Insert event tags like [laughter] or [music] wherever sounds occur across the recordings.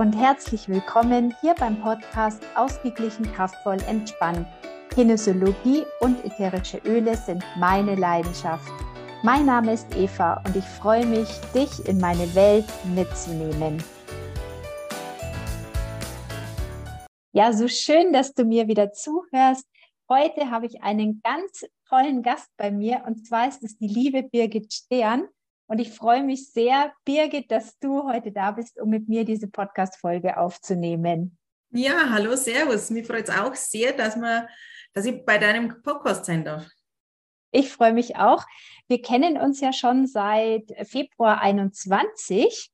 und herzlich willkommen hier beim Podcast Ausgeglichen, kraftvoll, entspannt. Kinesiologie und ätherische Öle sind meine Leidenschaft. Mein Name ist Eva und ich freue mich, dich in meine Welt mitzunehmen. Ja, so schön, dass du mir wieder zuhörst. Heute habe ich einen ganz tollen Gast bei mir und zwar ist es die liebe Birgit Stern. Und ich freue mich sehr, Birgit, dass du heute da bist, um mit mir diese Podcast-Folge aufzunehmen. Ja, hallo, Servus. Mich freut es auch sehr, dass, man, dass ich bei deinem Podcast sein darf. Ich freue mich auch. Wir kennen uns ja schon seit Februar 21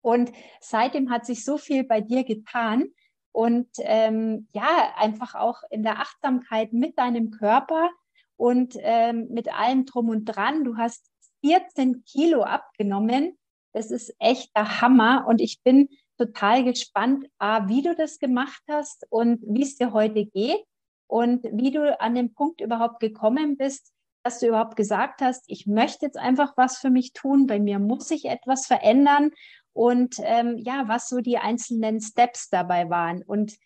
und seitdem hat sich so viel bei dir getan und ähm, ja, einfach auch in der Achtsamkeit mit deinem Körper und ähm, mit allem drum und dran. Du hast 14 Kilo abgenommen. Das ist echt der Hammer und ich bin total gespannt, A, wie du das gemacht hast und wie es dir heute geht und wie du an den Punkt überhaupt gekommen bist, dass du überhaupt gesagt hast, ich möchte jetzt einfach was für mich tun, bei mir muss sich etwas verändern und ähm, ja, was so die einzelnen Steps dabei waren. Und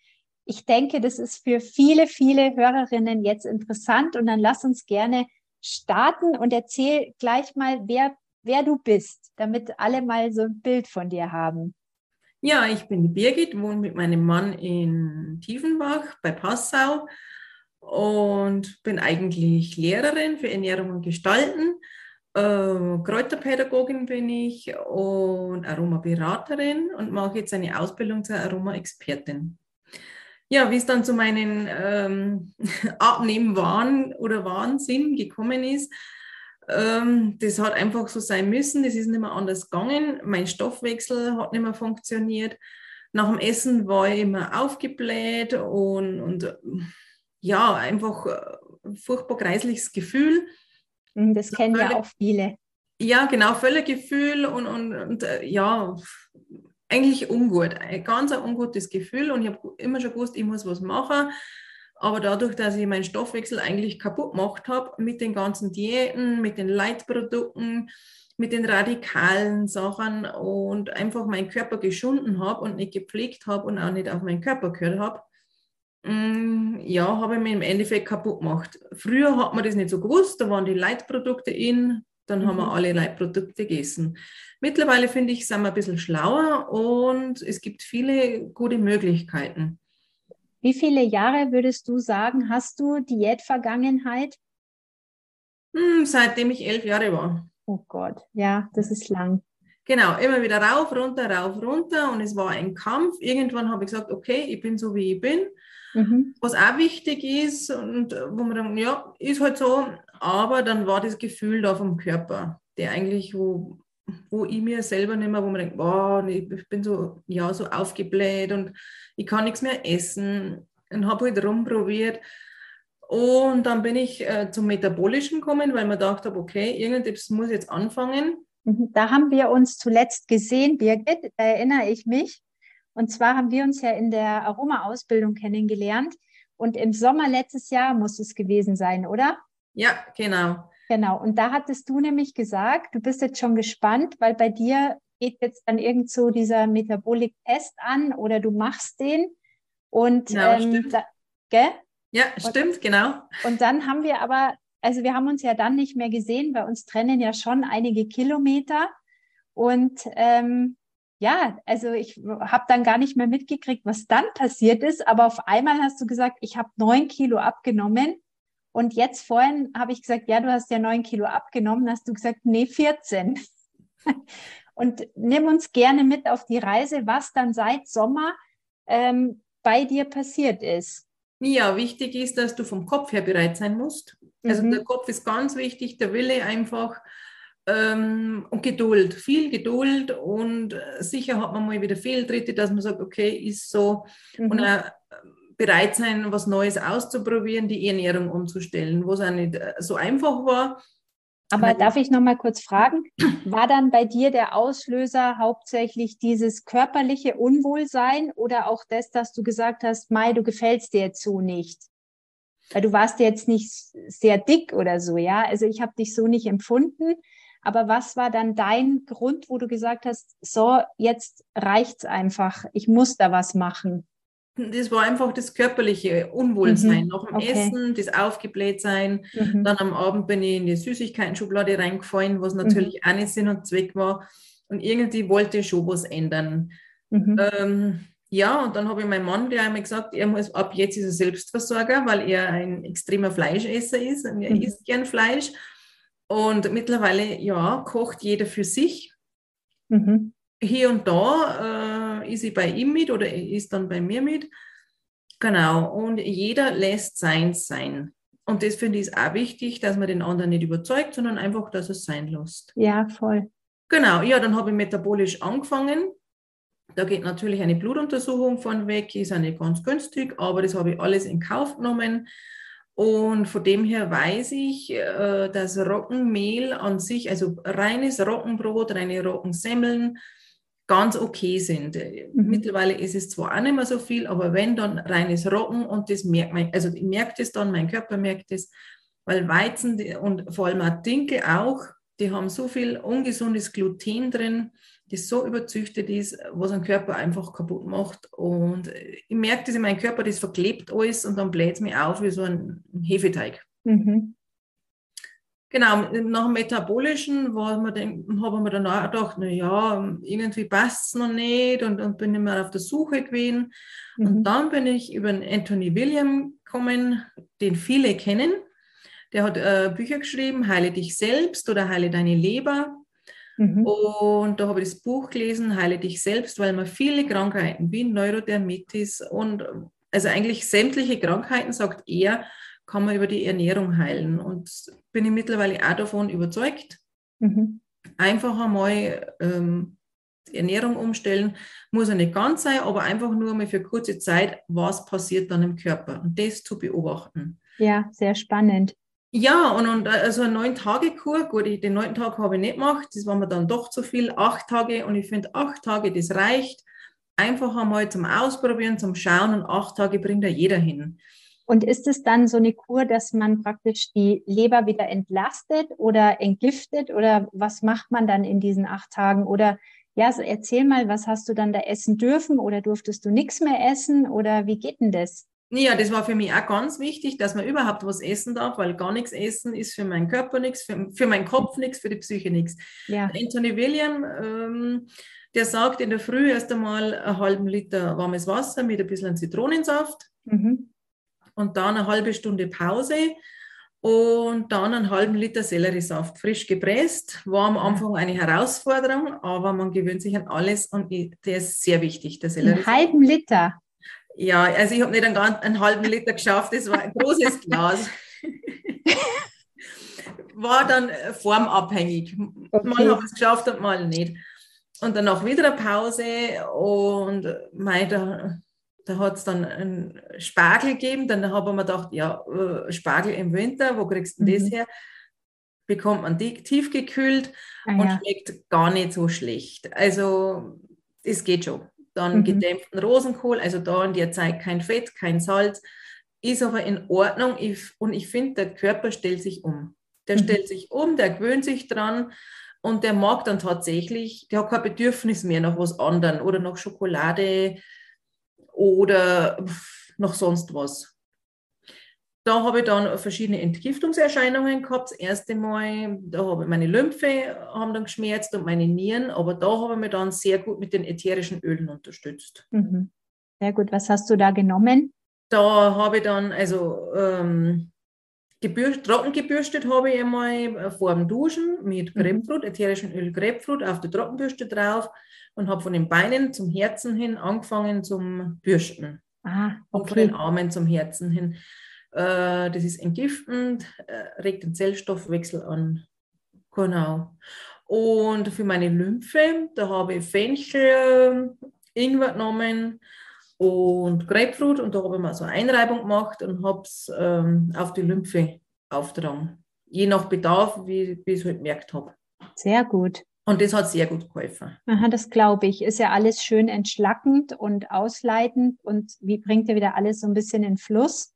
ich denke, das ist für viele, viele Hörerinnen jetzt interessant und dann lass uns gerne starten und erzähl gleich mal, wer, wer du bist, damit alle mal so ein Bild von dir haben. Ja, ich bin die Birgit, wohne mit meinem Mann in Tiefenbach bei Passau und bin eigentlich Lehrerin für Ernährung und Gestalten. Äh, Kräuterpädagogin bin ich und Aromaberaterin und mache jetzt eine Ausbildung zur Aroma-Expertin ja, wie es dann zu meinen ähm, [laughs] Abnehmwahn oder Wahnsinn gekommen ist, ähm, das hat einfach so sein müssen. Das ist nicht mehr anders gegangen. Mein Stoffwechsel hat nicht mehr funktioniert. Nach dem Essen war ich immer aufgebläht und, und ja, einfach ein furchtbar kreisliches Gefühl. Hm, das kennen ja auch viele. Ja, genau, Völlegefühl und, und, und ja, eigentlich ungut, ein ganz ein ungutes Gefühl und ich habe immer schon gewusst, ich muss was machen. Aber dadurch, dass ich meinen Stoffwechsel eigentlich kaputt gemacht habe mit den ganzen Diäten, mit den Leitprodukten, mit den radikalen Sachen und einfach meinen Körper geschunden habe und nicht gepflegt habe und auch nicht auf meinen Körper gehört habe, mm, ja, habe ich mich im Endeffekt kaputt gemacht. Früher hat man das nicht so gewusst, da waren die Leitprodukte in, dann mhm. haben wir mhm. alle Leitprodukte gegessen. Mittlerweile finde ich, sind wir ein bisschen schlauer und es gibt viele gute Möglichkeiten. Wie viele Jahre würdest du sagen, hast du Diätvergangenheit? Hm, seitdem ich elf Jahre war. Oh Gott, ja, das ist lang. Genau, immer wieder rauf, runter, rauf, runter und es war ein Kampf. Irgendwann habe ich gesagt, okay, ich bin so, wie ich bin. Mhm. Was auch wichtig ist und wo man dann, ja, ist halt so, aber dann war das Gefühl da vom Körper, der eigentlich, wo, wo ich mir selber nicht mehr, wo man denkt, boah, ich bin so, ja, so aufgebläht und ich kann nichts mehr essen und habe halt rumprobiert. Und dann bin ich äh, zum Metabolischen gekommen, weil man dachte, okay, irgendetwas muss jetzt anfangen. Mhm, da haben wir uns zuletzt gesehen, Birgit, da erinnere ich mich. Und zwar haben wir uns ja in der Aroma-Ausbildung kennengelernt. Und im Sommer letztes Jahr muss es gewesen sein, oder? Ja, genau. Genau. Und da hattest du nämlich gesagt, du bist jetzt schon gespannt, weil bei dir geht jetzt dann irgend so dieser Metabolik-Test an oder du machst den. Und genau, ähm, stimmt. Da, gell? Ja, stimmt, und, genau. Und dann haben wir aber, also wir haben uns ja dann nicht mehr gesehen, weil uns trennen ja schon einige Kilometer. Und ähm, ja, also ich habe dann gar nicht mehr mitgekriegt, was dann passiert ist. Aber auf einmal hast du gesagt, ich habe neun Kilo abgenommen. Und jetzt vorhin habe ich gesagt, ja, du hast ja neun Kilo abgenommen. Hast du gesagt, nee, 14. [laughs] Und nimm uns gerne mit auf die Reise, was dann seit Sommer ähm, bei dir passiert ist. Ja, wichtig ist, dass du vom Kopf her bereit sein musst. Also mhm. der Kopf ist ganz wichtig, der Wille einfach ähm, und Geduld, viel Geduld und äh, sicher hat man mal wieder Fehltritte, dass man sagt, okay, ist so mhm. und äh, bereit sein, was Neues auszuprobieren, die Ernährung umzustellen, wo es auch nicht äh, so einfach war. Aber darf ich noch mal kurz fragen, war dann bei dir der Auslöser hauptsächlich dieses körperliche Unwohlsein oder auch das, dass du gesagt hast, Mai, du gefällst dir jetzt so nicht? Weil du warst jetzt nicht sehr dick oder so, ja? Also ich habe dich so nicht empfunden, Aber was war dann dein Grund, wo du gesagt hast, so, jetzt reicht's einfach, ich muss da was machen? Das war einfach das körperliche Unwohlsein. Mhm. Nach dem okay. Essen, das Aufgeblähtsein. Mhm. Dann am Abend bin ich in die Süßigkeiten-Schublade reingefallen, was natürlich mhm. auch nicht Sinn und Zweck war. Und irgendwie wollte ich schon was ändern. Mhm. Ähm, ja, und dann habe ich meinem Mann gleich einmal gesagt, er muss ab jetzt ist er Selbstversorger, weil er ein extremer Fleischesser ist und er mhm. isst gern Fleisch. Und mittlerweile, ja, kocht jeder für sich. Mhm. Hier und da äh, ist sie bei ihm mit oder ist dann bei mir mit. Genau, und jeder lässt seins sein. Und das finde ich auch wichtig, dass man den anderen nicht überzeugt, sondern einfach, dass es sein lässt. Ja, voll. Genau, ja, dann habe ich metabolisch angefangen. Da geht natürlich eine Blutuntersuchung von weg, ist ja nicht ganz günstig, aber das habe ich alles in Kauf genommen. Und von dem her weiß ich, äh, dass Roggenmehl an sich, also reines Roggenbrot, reine Roggensemmeln, ganz okay sind. Mhm. Mittlerweile ist es zwar auch nicht mehr so viel, aber wenn dann reines Roggen und das merkt man, also ich merke das dann, mein Körper merkt das, weil Weizen und vor allem auch Dinkel auch, die haben so viel ungesundes Gluten drin, das so überzüchtet ist, was ein Körper einfach kaputt macht. Und ich merke das in meinem Körper, das verklebt alles und dann bläht es mir auf wie so ein Hefeteig. Mhm. Genau, nach dem Metabolischen habe ich mir dann auch gedacht, naja, irgendwie passt es noch nicht und, und bin immer auf der Suche gewesen. Mhm. Und dann bin ich über den Anthony William gekommen, den viele kennen. Der hat äh, Bücher geschrieben, Heile dich selbst oder Heile deine Leber. Mhm. Und da habe ich das Buch gelesen, Heile dich selbst, weil man viele Krankheiten wie Neurodermitis und also eigentlich sämtliche Krankheiten, sagt er, kann man über die Ernährung heilen. Und bin ich mittlerweile auch davon überzeugt. Mhm. Einfach einmal ähm, die Ernährung umstellen, muss ja nicht ganz sein, aber einfach nur mal für kurze Zeit, was passiert dann im Körper und das zu beobachten. Ja, sehr spannend. Ja, und, und also eine neun-Tage-Kur, gut, ich, den neunten Tag habe ich nicht gemacht, das war mir dann doch zu viel, acht Tage und ich finde, acht Tage, das reicht. Einfach einmal zum Ausprobieren, zum Schauen und acht Tage bringt da jeder hin. Und ist es dann so eine Kur, dass man praktisch die Leber wieder entlastet oder entgiftet oder was macht man dann in diesen acht Tagen? Oder ja, also erzähl mal, was hast du dann da essen dürfen oder durftest du nichts mehr essen oder wie geht denn das? Ja, das war für mich auch ganz wichtig, dass man überhaupt was essen darf, weil gar nichts essen ist für meinen Körper nichts, für, für meinen Kopf nichts, für die Psyche nichts. Ja. Anthony William, ähm, der sagt in der Früh erst einmal einen halben Liter warmes Wasser mit ein bisschen Zitronensaft mhm. und dann eine halbe Stunde Pause und dann einen halben Liter Selleriesaft, frisch gepresst. War am Anfang eine Herausforderung, aber man gewöhnt sich an alles und der ist sehr wichtig, der Selleriesaft. Einen halben Liter? Ja, also ich habe nicht einen, einen halben Liter geschafft, das war ein großes [laughs] Glas. war dann formabhängig. Okay. Mal habe ich es geschafft und mal nicht. Und danach wieder eine Pause und mei, da, da hat es dann einen Spargel gegeben. Dann habe ich mir gedacht, ja, äh, Spargel im Winter, wo kriegst du mhm. das her? Bekommt man tiefgekühlt ah, und ja. schmeckt gar nicht so schlecht. Also, es geht schon dann mhm. gedämpften Rosenkohl, also da in der Zeit kein Fett, kein Salz, ist aber in Ordnung ich, und ich finde, der Körper stellt sich um. Der mhm. stellt sich um, der gewöhnt sich dran und der mag dann tatsächlich, der hat kein Bedürfnis mehr nach was anderem oder nach Schokolade oder noch sonst was. Da habe ich dann verschiedene Entgiftungserscheinungen gehabt. Das erste Mal, da habe ich meine Lymphe haben dann geschmerzt und meine Nieren, aber da habe ich mich dann sehr gut mit den ätherischen Ölen unterstützt. Mhm. Sehr gut. Was hast du da genommen? Da habe ich dann, also ähm, gebürst, trocken gebürstet habe ich einmal vor dem Duschen mit mhm. Grapefruit, ätherischen Öl Grapefruit auf der Trockenbürste drauf und habe von den Beinen zum Herzen hin angefangen zum Bürsten. Ah, okay. Und von den Armen zum Herzen hin. Äh, das ist entgiftend, äh, regt den Zellstoffwechsel an. Genau. Und für meine Lymphe, da habe ich Fenchel, Ingwer genommen und Grapefruit und da habe ich mal so eine Einreibung gemacht und habe es ähm, auf die Lymphe auftragen. Je nach Bedarf, wie, wie ich es halt gemerkt habe. Sehr gut. Und das hat sehr gut geholfen. Aha, das glaube ich. Ist ja alles schön entschlackend und ausleitend und wie bringt ja wieder alles so ein bisschen in Fluss?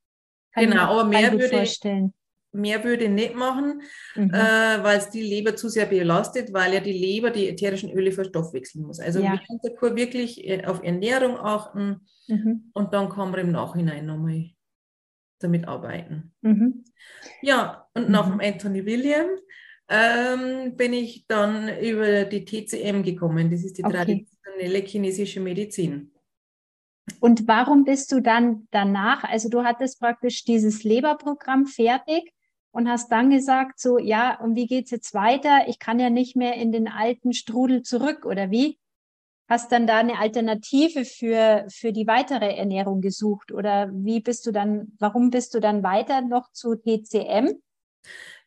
Kann genau, aber mehr würde, vorstellen. mehr würde ich nicht machen, mhm. äh, weil es die Leber zu sehr belastet, weil ja die Leber die ätherischen Öle verstoffwechseln muss. Also ja. während der Kur wirklich äh, auf Ernährung achten mhm. und dann kann man im Nachhinein nochmal damit arbeiten. Mhm. Ja, und nach dem mhm. Anthony William ähm, bin ich dann über die TCM gekommen. Das ist die okay. traditionelle chinesische Medizin. Und warum bist du dann danach, also du hattest praktisch dieses Leberprogramm fertig und hast dann gesagt, so, ja, und wie geht es jetzt weiter? Ich kann ja nicht mehr in den alten Strudel zurück, oder wie? Hast dann da eine Alternative für, für die weitere Ernährung gesucht? Oder wie bist du dann, warum bist du dann weiter noch zu TCM?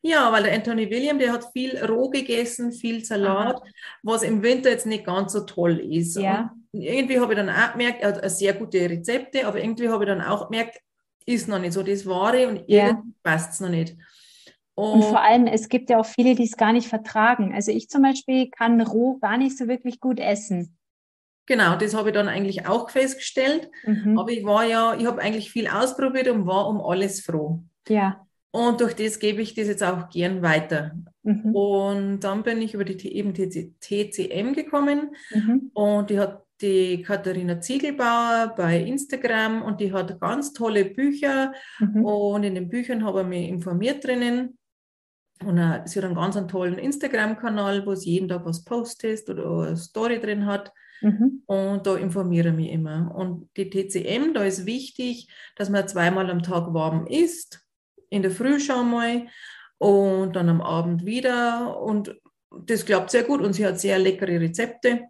Ja, weil der Anthony William, der hat viel roh gegessen, viel Salat, Aha. was im Winter jetzt nicht ganz so toll ist. Ja. Irgendwie habe ich dann auch gemerkt, er hat sehr gute Rezepte, aber irgendwie habe ich dann auch gemerkt, ist noch nicht so das Wahre und ja. irgendwie passt es noch nicht. Und, und, vor allem, es gibt ja auch viele, die es gar nicht vertragen. Also ich zum Beispiel kann roh gar nicht so wirklich gut essen. Genau, das habe ich dann eigentlich auch festgestellt. Mhm. Aber ich war ja, ich habe eigentlich viel ausprobiert und war um alles froh. Ja. Und durch das gebe ich das jetzt auch gern weiter. Mhm. Und dann bin ich über die eben TCM gekommen mhm. und die hat die Katharina Ziegelbauer bei Instagram und die hat ganz tolle Bücher mhm. und in den Büchern habe ich mich informiert drinnen. Und uh, sie hat einen ganz einen tollen Instagram-Kanal, wo sie jeden Tag was postet oder eine Story drin hat. Mhm. Und da informiere ich mich immer. Und die TCM, da ist wichtig, dass man zweimal am Tag warm isst in der Früh schon mal und dann am Abend wieder. Und das klappt sehr gut und sie hat sehr leckere Rezepte,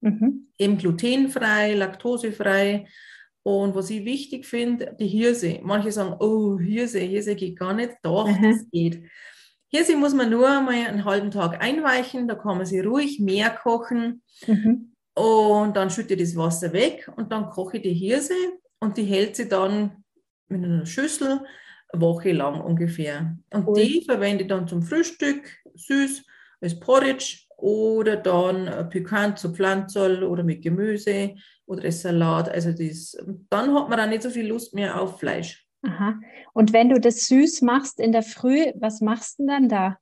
mhm. eben glutenfrei, laktosefrei. Und was ich wichtig finde, die Hirse. Manche sagen, oh, Hirse, Hirse geht gar nicht. Doch, mhm. das geht. Hirse muss man nur mal einen halben Tag einweichen, da kann man sie ruhig mehr kochen. Mhm. Und dann schütte ich das Wasser weg und dann koche ich die Hirse und die hält sie dann in einer Schüssel Woche lang ungefähr. Und cool. die verwende ich dann zum Frühstück, süß, als Porridge oder dann pikant zu Pflanzerl oder mit Gemüse oder als Salat. Also das, dann hat man auch nicht so viel Lust mehr auf Fleisch. Aha. Und wenn du das süß machst in der Früh, was machst du denn dann da?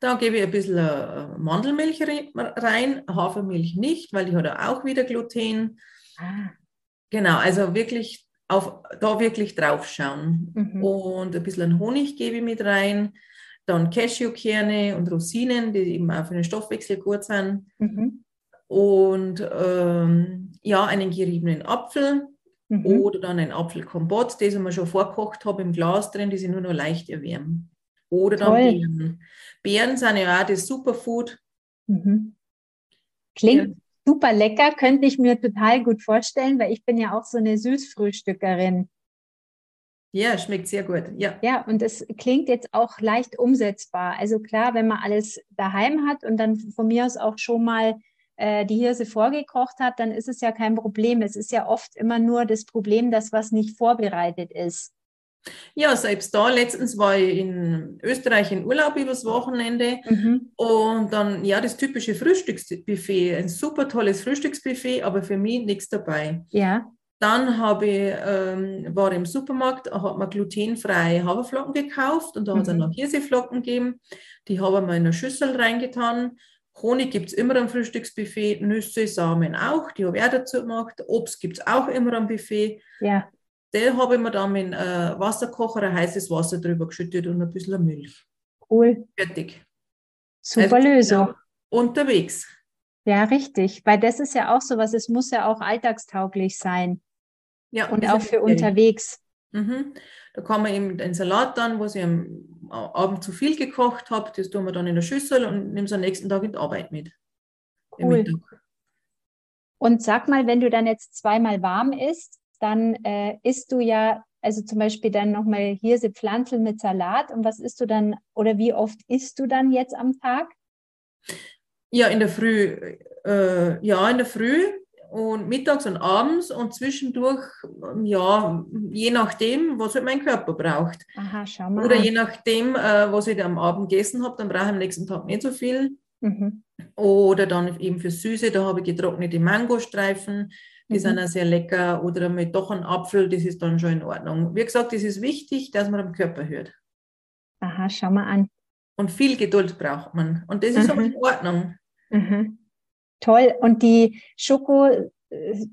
Da gebe ich ein bisschen äh, Mandelmilch rein, Hafermilch nicht, weil die hat auch wieder Gluten. Ah. Genau, also wirklich auf, da wirklich drauf schauen. Mhm. Und ein bisschen Honig gebe ich mit rein, dann Cashewkerne und Rosinen, die eben auch für den Stoffwechsel gut sind. Mhm. Und ähm, ja, einen geriebenen Apfel mhm. oder dann ein Apfelkompott, das ich mir schon vorkocht habe im Glas drin, die sie nur noch leicht erwärmen. Oder dann Toll. Beeren. Beeren sind ja auch das Superfood. Mhm. Klingt, super lecker, könnte ich mir total gut vorstellen, weil ich bin ja auch so eine Süßfrühstückerin. Ja, schmeckt sehr gut. Ja. Ja, und es klingt jetzt auch leicht umsetzbar. Also klar, wenn man alles daheim hat und dann von mir aus auch schon mal äh, die Hirse vorgekocht hat, dann ist es ja kein Problem. Es ist ja oft immer nur das Problem, dass was nicht vorbereitet ist. Ja, selbst da, letztens war ich in Österreich in Urlaub übers Wochenende mhm. und dann, ja, das typische Frühstücksbuffet, ein super tolles Frühstücksbuffet, aber für mich nichts dabei. Ja. Dann habe ich, ähm, war im Supermarkt, hat man glutenfreie Haferflocken gekauft und da mhm. hat es dann noch Hirseflocken gegeben. Die habe ich mal in eine Schüssel reingetan. Honig gibt es immer am Frühstücksbuffet, Nüsse, Samen auch, die habe ich auch dazu gemacht. Obst gibt es auch immer am Buffet. Ja. Den habe ich mir dann mit äh, Wasserkocher ein heißes Wasser drüber geschüttet und ein bisschen Milch. Cool. Fertig. Super also, Lösung. Unterwegs. Ja, richtig. Weil das ist ja auch so was, es muss ja auch alltagstauglich sein. Ja, und auch für unterwegs. Mhm. Da kann man eben den Salat dann, was ich am Abend zu viel gekocht habe, das tun wir dann in der Schüssel und nehmen es am nächsten Tag in die Arbeit mit. Cool. Und sag mal, wenn du dann jetzt zweimal warm isst, dann äh, isst du ja, also zum Beispiel dann nochmal Hirse Pflanzen mit Salat. Und was isst du dann oder wie oft isst du dann jetzt am Tag? Ja, in der Früh, äh, ja, in der Früh und mittags und abends und zwischendurch, ja, je nachdem, was halt mein Körper braucht. Aha, schau mal. Oder je nachdem, äh, was ich am Abend gegessen habe, dann brauche ich am nächsten Tag nicht so viel. Mhm. Oder dann eben für Süße, da habe ich getrocknete Mangostreifen, die mhm. sind auch sehr lecker. Oder mit doch ein Apfel, das ist dann schon in Ordnung. Wie gesagt, es ist wichtig, dass man am Körper hört. Aha, schau mal an. Und viel Geduld braucht man. Und das ist aber Mhm. in Ordnung. Mhm. Toll. Und die Schoko, äh,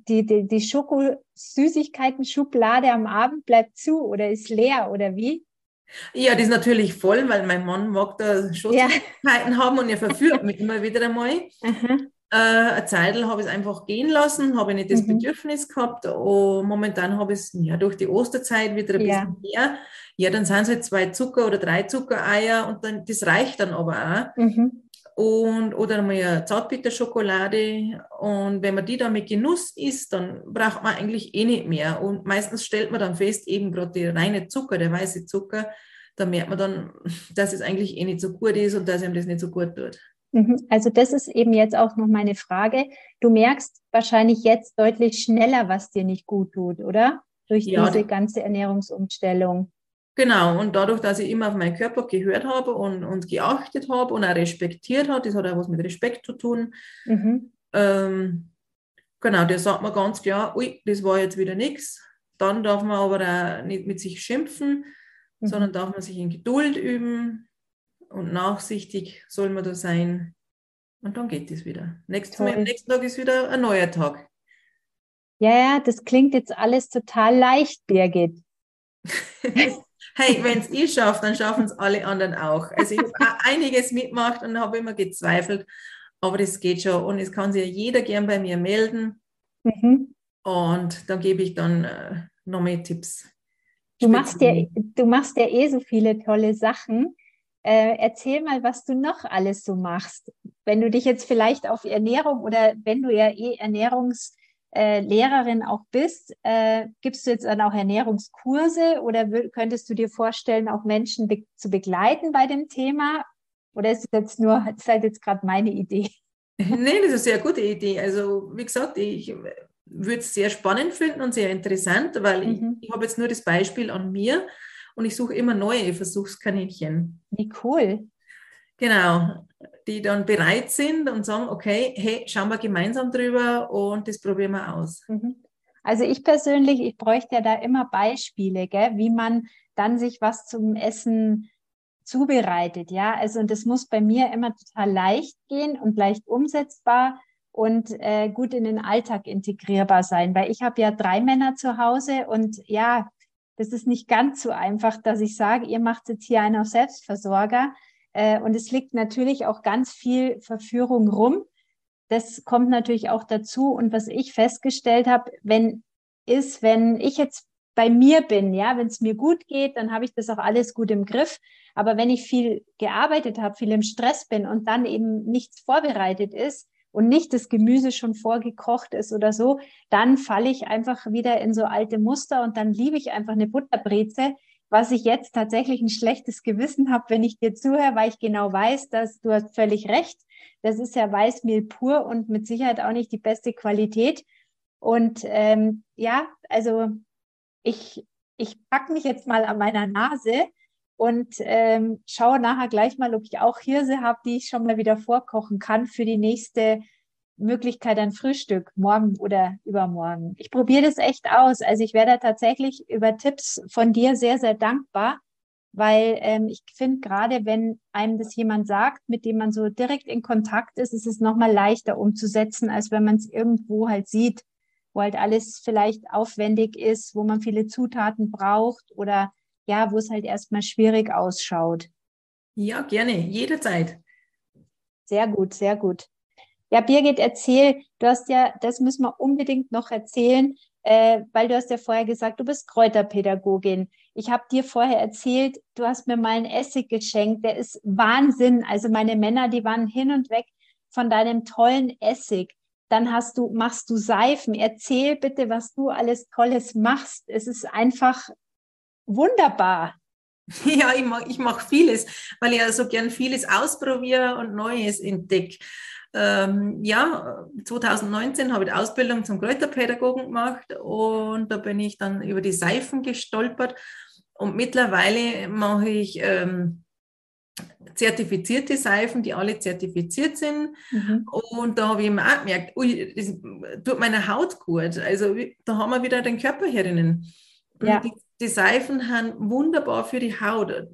die, die, die Schokosüßigkeiten-Schublade am Abend bleibt zu oder ist leer oder wie? Ja, das ist natürlich voll, weil mein Mann mag da schon Ja. Haben und er verführt mich immer wieder einmal. Äh, eine Zeit habe ich es einfach gehen lassen, habe ich nicht das Mhm. Bedürfnis gehabt. Und momentan habe ich es ja, durch die Osterzeit wieder ein Ja. bisschen mehr. Ja, dann sind es halt zwei Zucker- oder drei Zuckereier und dann, das reicht dann aber auch. Mhm. Und, oder einmal eine Zartbitterschokolade. Und wenn man die dann mit Genuss isst, dann braucht man eigentlich eh nicht mehr. Und meistens stellt man dann fest, eben gerade der reine Zucker, der weiße Zucker, da merkt man dann, [laughs] dass es eigentlich eh nicht so gut ist und dass ihm das nicht so gut tut. Mhm. Also das ist eben jetzt auch noch meine Frage. Du merkst wahrscheinlich jetzt deutlich schneller, was dir nicht gut tut, oder? Durch Ja, diese die- ganze Ernährungsumstellung. Genau, und dadurch, dass ich immer auf meinen Körper gehört habe und, und geachtet habe und auch respektiert habe, das hat auch was mit Respekt zu tun, Mhm. ähm, genau, der sagt mir ganz klar, ui, das war jetzt wieder nichts. Dann darf man aber auch nicht mit sich schimpfen, Mhm. sondern darf man sich in Geduld üben und nachsichtig soll man da sein. Und dann geht es wieder. Nächstes Mal, am nächsten Tag ist wieder ein neuer Tag. Ja, ja, das klingt jetzt alles total leicht, Birgit. [laughs] Hey, wenn es ich schaffe, dann schaffen es alle anderen auch. Also ich habe einiges mitgemacht und habe immer gezweifelt, aber das geht schon und es kann sich ja jeder gern bei mir melden Mhm. und dann gebe ich dann äh, noch mehr Tipps. Du machst ja, du machst ja eh so viele tolle Sachen. Äh, erzähl mal, was du noch alles so machst. Wenn du dich jetzt vielleicht auf Ernährung oder wenn du ja eh Ernährungslehrerin auch bist, äh, gibst du jetzt dann auch Ernährungskurse oder könntest du dir vorstellen, auch Menschen be zu begleiten bei dem Thema? Oder ist es jetzt nur, ist halt jetzt gerade meine Idee? Nee, das ist eine sehr gute Idee. Also wie gesagt, ich würde es sehr spannend finden und sehr interessant, weil Mhm. ich, ich habe jetzt nur das Beispiel an mir und ich suche immer neue Versuchskaninchen. Wie cool. Genau, die dann bereit sind und sagen, okay, hey, schauen wir gemeinsam drüber und das probieren wir aus. Mhm. Also ich persönlich, ich bräuchte ja da immer Beispiele, gell, wie man dann sich was zum Essen zubereitet, ja. Also und das muss bei mir immer total leicht gehen und leicht umsetzbar und äh, gut in den Alltag integrierbar sein, weil ich habe ja drei Männer zu Hause und ja, das ist nicht ganz so einfach, dass ich sage, ihr macht jetzt hier einen auf Selbstversorger. Äh, und es liegt natürlich auch ganz viel Verführung rum. Das kommt natürlich auch dazu. Und was ich festgestellt habe, wenn ist, wenn ich jetzt bei mir bin, ja, wenn es mir gut geht, dann habe ich das auch alles gut im Griff. Aber wenn ich viel gearbeitet habe, viel im Stress bin und dann eben nichts vorbereitet ist und nicht das Gemüse schon vorgekocht ist oder so, dann falle ich einfach wieder in so alte Muster und dann liebe ich einfach eine Butterbreze, was ich jetzt tatsächlich ein schlechtes Gewissen habe, wenn ich dir zuhöre, weil ich genau weiß, dass du hast völlig recht. Das ist ja Weißmehl pur und mit Sicherheit auch nicht die beste Qualität. Und ähm, ja, also ich, ich packe mich jetzt mal an meiner Nase und ähm, schaue nachher gleich mal, ob ich auch Hirse habe, die ich schon mal wieder vorkochen kann für die nächste Möglichkeit ein Frühstück, morgen oder übermorgen. Ich probiere das echt aus. Also ich werde tatsächlich über Tipps von dir sehr, sehr dankbar, weil ähm, ich finde, gerade wenn einem das jemand sagt, mit dem man so direkt in Kontakt ist, ist es nochmal leichter umzusetzen, als wenn man es irgendwo halt sieht, wo halt alles vielleicht aufwendig ist, wo man viele Zutaten braucht oder ja, wo es halt erstmal schwierig ausschaut. Ja, gerne, jederzeit. Sehr gut, sehr gut. Ja, Birgit, erzähl, du hast ja, das müssen wir unbedingt noch erzählen, äh, weil du hast ja vorher gesagt, du bist Kräuterpädagogin. Ich habe dir vorher erzählt, du hast mir mal einen Essig geschenkt, der ist Wahnsinn. Also meine Männer, die waren hin und weg von deinem tollen Essig. Dann hast du, machst du Seifen. Erzähl bitte, was du alles Tolles machst. Es ist einfach wunderbar. [laughs] Ja, ich mache ich mach vieles, weil ich ja so gern vieles ausprobiere und Neues entdecke. Ähm, ja, 2019 habe ich die Ausbildung zum Kräuterpädagogen gemacht und da bin ich dann über die Seifen gestolpert. Und mittlerweile mache ich ähm, zertifizierte Seifen, die alle zertifiziert sind. Mhm. Und da habe ich mir auch gemerkt, ui, das tut meiner Haut gut. Also da haben wir wieder den Körper herinnen. Ja. Die, die Seifen haben wunderbar für die Haut.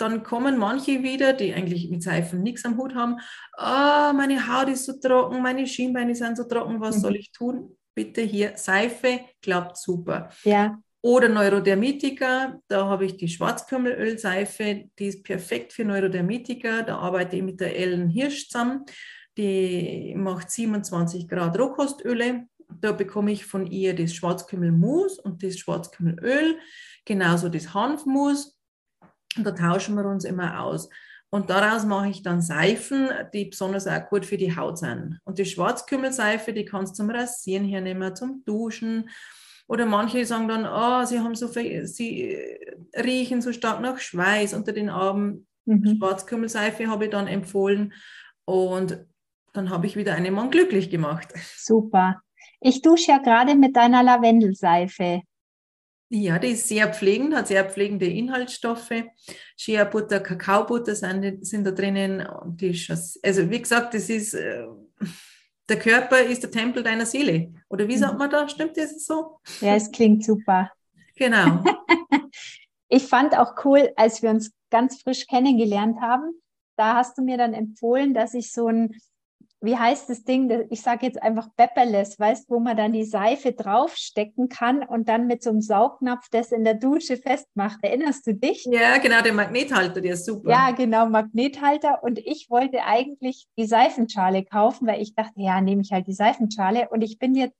Dann kommen manche wieder, die eigentlich mit Seifen nichts am Hut haben. Oh, meine Haut ist so trocken, meine Schienbeine sind so trocken, was mhm. soll ich tun? Bitte hier Seife, klappt super. Ja. Oder Neurodermitiker, da habe ich die Schwarzkümmelölseife, die ist perfekt für Neurodermitiker. Da arbeite ich mit der Ellen Hirsch zusammen. Die macht 27 Grad Rohkostöle. Da bekomme ich von ihr das Schwarzkümmelmus und das Schwarzkümmelöl, genauso das Hanfmus und da tauschen wir uns immer aus. Und daraus mache ich dann Seifen, die besonders auch gut für die Haut sind. Und die Schwarzkümmelseife, die kannst du zum Rasieren hernehmen, zum Duschen. Oder manche sagen dann, oh, sie haben so viel, sie riechen so stark nach Schweiß unter den Armen. Mhm. Schwarzkümmelseife habe ich dann empfohlen. Und dann habe ich wieder einen Mann glücklich gemacht. Super. Ich dusche ja gerade mit deiner Lavendelseife. Ja, die ist sehr pflegend, hat sehr pflegende Inhaltsstoffe. Shea-Butter, Kakaobutter sind, sind da drinnen. Also wie gesagt, das ist, äh, der Körper ist der Tempel deiner Seele. Oder wie sagt mhm. man da? Stimmt das so? Ja, es klingt super. Genau. [laughs] ich fand auch cool, als wir uns ganz frisch kennengelernt haben, da hast du mir dann empfohlen, dass ich so ein wie heißt das Ding? Ich sage jetzt einfach Bepperless, weißt wo man dann die Seife draufstecken kann und dann mit so einem Saugnapf das in der Dusche festmacht. Erinnerst du dich? Ja, genau, der Magnethalter, der ist super. Ja, genau, Magnethalter. Und ich wollte eigentlich die Seifenschale kaufen, weil ich dachte, ja, nehme ich halt die Seifenschale. Und ich bin jetzt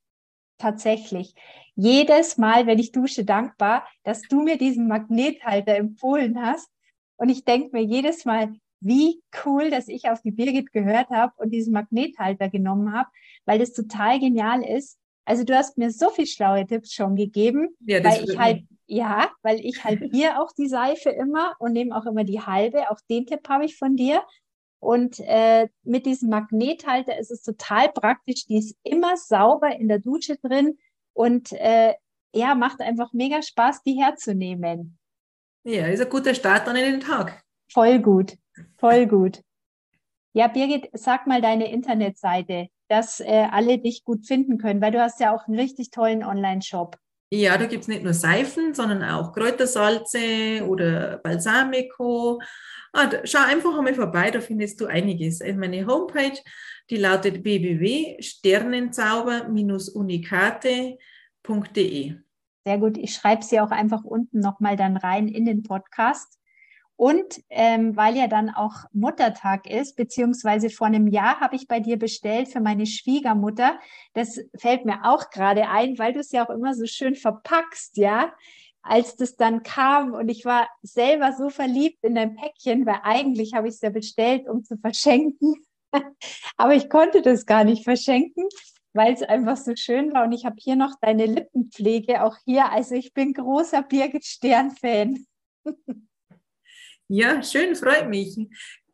tatsächlich jedes Mal, wenn ich dusche, dankbar, dass du mir diesen Magnethalter empfohlen hast. Und ich denke mir jedes Mal, wie cool, dass ich auf die Birgit gehört habe und diesen Magnethalter genommen habe, weil das total genial ist. Also du hast mir so viel schlaue Tipps schon gegeben, ja, weil ich halt, ja, weil ich halt hier [laughs] auch die Seife immer und nehme auch immer die halbe. Auch den Tipp habe ich von dir. Und äh, mit diesem Magnethalter ist es total praktisch. Die ist immer sauber in der Dusche drin und äh, ja, macht einfach mega Spaß, die herzunehmen. Ja, ist ein guter Start dann in den Tag. Voll gut. Voll gut. Ja, Birgit, sag mal deine Internetseite, dass äh, alle dich gut finden können, weil du hast ja auch einen richtig tollen Online-Shop. Ja, da gibt es nicht nur Seifen, sondern auch Kräutersalze oder Balsamico. Ah, schau einfach einmal vorbei, da findest du einiges. Also meine Homepage, die lautet www.sternenzauber-unikate.de. Sehr gut, ich schreibe sie auch einfach unten nochmal dann rein in den Podcast. Und ähm, weil ja dann auch Muttertag ist, beziehungsweise vor einem Jahr habe ich bei dir bestellt für meine Schwiegermutter. Das fällt mir auch gerade ein, weil du es ja auch immer so schön verpackst, ja. Als das dann kam und ich war selber so verliebt in dein Päckchen, weil eigentlich habe ich es ja bestellt, um zu verschenken. [laughs] Aber ich konnte das gar nicht verschenken, weil es einfach so schön war. Und ich habe hier noch deine Lippenpflege, auch hier. Also ich bin großer Birgit Stern-Fan. [laughs] Ja, schön, freut mich.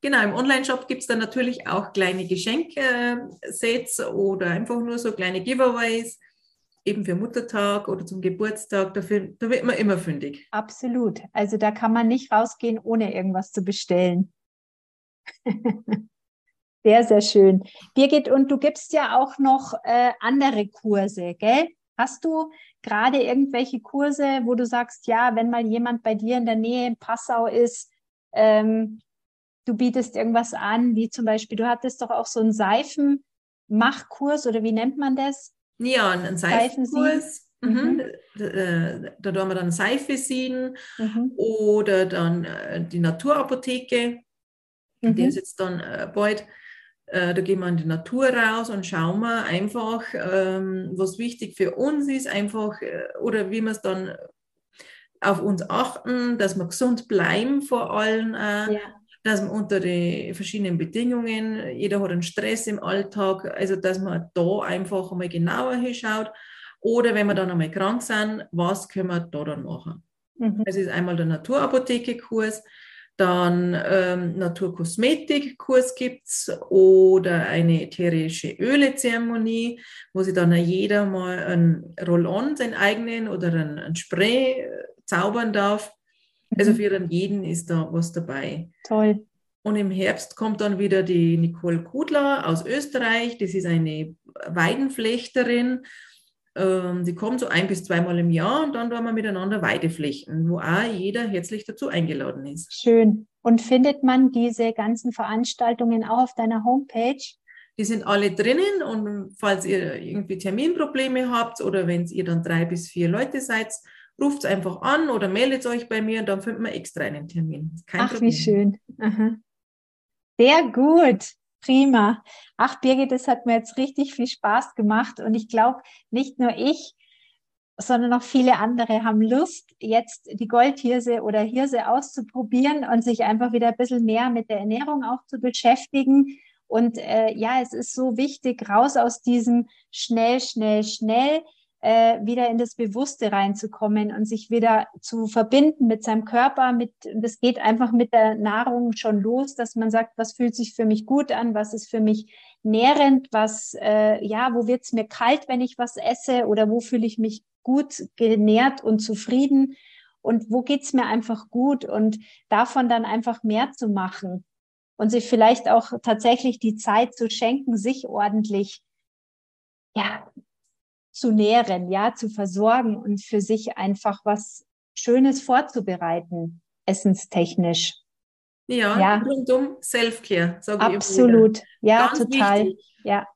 Genau, im Online-Shop gibt es dann natürlich auch kleine Geschenksets oder einfach nur so kleine Giveaways, eben für Muttertag oder zum Geburtstag. Dafür, da wird man immer fündig. Absolut. Also da kann man nicht rausgehen, ohne irgendwas zu bestellen. [laughs] sehr, sehr schön. Birgit, und du gibst ja auch noch äh, andere Kurse, gell? Hast du gerade irgendwelche Kurse, wo du sagst, ja, wenn mal jemand bei dir in der Nähe in Passau ist, ähm, du bietest irgendwas an, wie zum Beispiel, du hattest doch auch so einen Seifenmachkurs oder wie nennt man das? Ja, einen Seifenkurs. Mhm. Da, äh, da tun wir dann Seife sieden mhm. oder dann äh, die Naturapotheke, mhm. der ist jetzt dann äh, bald. Da gehen wir in die Natur raus und schauen wir einfach, ähm, was wichtig für uns ist, einfach oder wie man es dann auf uns achten, dass wir gesund bleiben vor allem, äh, ja. dass wir unter den verschiedenen Bedingungen, jeder hat einen Stress im Alltag, also dass man da einfach einmal genauer hinschaut. Oder wenn wir dann einmal krank sind, was können wir da dann machen? Mhm. Das ist einmal der Naturapotheke-Kurs, dann ähm, Naturkosmetik-Kurs gibt es oder eine ätherische Öle-Zeremonie, wo sich dann jeder mal ein Roll-On, seinen eigenen oder ein, ein Spray äh, zaubern darf. Also mhm. für jeden ist da was dabei. Toll. Und im Herbst kommt dann wieder die Nicole Kudler aus Österreich. Das ist eine Weidenflechterin. Ähm, die kommt so ein bis zweimal im Jahr und dann werden wir miteinander Weideflechten, wo auch jeder herzlich dazu eingeladen ist. Schön. Und findet man diese ganzen Veranstaltungen auch auf deiner Homepage? Die sind alle drinnen und falls ihr irgendwie Terminprobleme habt oder wenn ihr dann drei bis vier Leute seid, ruft es einfach an oder meldet euch bei mir und dann findet man extra einen Termin. Kein Ach, Problem. wie schön. Aha. Sehr gut. Prima. Ach, Birgit, das hat mir jetzt richtig viel Spaß gemacht und ich glaube, nicht nur ich, sondern auch viele andere haben Lust, jetzt die Goldhirse oder Hirse auszuprobieren und sich einfach wieder ein bisschen mehr mit der Ernährung auch zu beschäftigen. Und äh, ja, es ist so wichtig, raus aus diesem schnell, schnell, schnell äh, wieder in das Bewusste reinzukommen und sich wieder zu verbinden mit seinem Körper. Mit, das geht einfach mit der Nahrung schon los, dass man sagt, was fühlt sich für mich gut an, was ist für mich nährend, was, äh, ja, wo wird's mir kalt, wenn ich was esse oder wo fühle ich mich gut genährt und zufrieden und wo geht's mir einfach gut und davon dann einfach mehr zu machen und sich vielleicht auch tatsächlich die Zeit zu schenken, sich ordentlich ja, zu nähren, ja, zu versorgen und für sich einfach was Schönes vorzubereiten, essenstechnisch. Ja, ja. rundum Self-Care, sage ich Absolut, ja, Ganz total. Wichtig. Ja.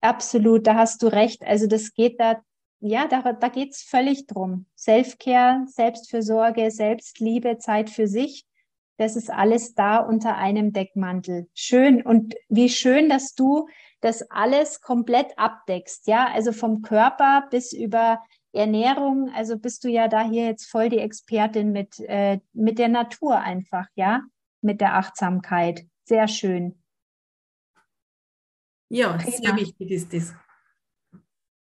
Absolut, da hast du recht. Also das geht da ja, da, da geht es völlig drum. Selfcare, Selbstfürsorge, Selbstliebe, Zeit für sich. Das ist alles da unter einem Deckmantel. Schön. Und wie schön, dass du das alles komplett abdeckst. Ja, also vom Körper bis über Ernährung. Also bist du ja da hier jetzt voll die Expertin mit, äh, mit der Natur einfach. Ja, mit der Achtsamkeit. Sehr schön. Ja, Prima. sehr wichtig ist das.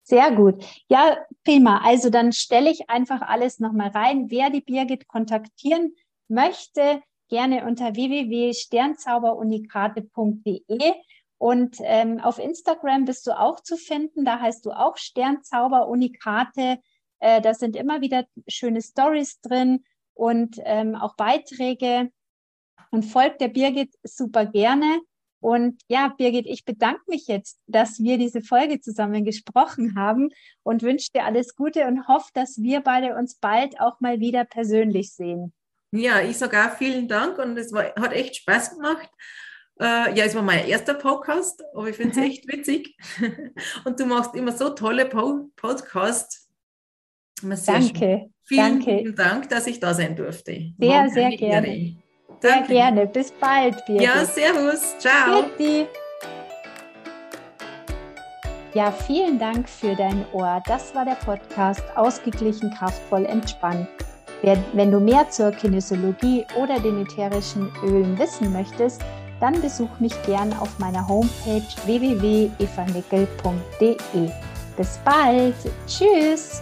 Sehr gut. Ja, prima. Also dann stelle ich einfach alles nochmal rein. Wer die Birgit kontaktieren möchte, gerne unter www.sternzauberunikate.de und ähm, auf Instagram bist du auch zu finden. Da heißt du auch Sternzauberunikate. Äh, da sind immer wieder schöne Stories drin und ähm, auch Beiträge. Und folgt der Birgit super gerne. Und ja, Birgit, ich bedanke mich jetzt, dass wir diese Folge zusammen gesprochen haben und wünsche dir alles Gute und hoffe, dass wir beide uns bald auch mal wieder persönlich sehen. Ja, ich sage auch vielen Dank und es war, hat echt Spaß gemacht. Äh, ja, es war mein erster Podcast, aber ich finde es echt witzig. [laughs] Und du machst immer so tolle po Podcasts. Danke. Schön. Vielen, Danke. vielen Dank, dass ich da sein durfte. Sehr, sehr gerne. Ehre. Sehr gerne. Bis bald, Birgit. Ja, servus. Ciao. Birgit. Ja, vielen Dank für dein Ohr. Das war der Podcast Ausgeglichen, kraftvoll, entspannt. Wenn du mehr zur Kinesiologie oder den ätherischen Ölen wissen möchtest, dann besuch mich gern auf meiner Homepage www.evanickel.de. Bis bald. Tschüss.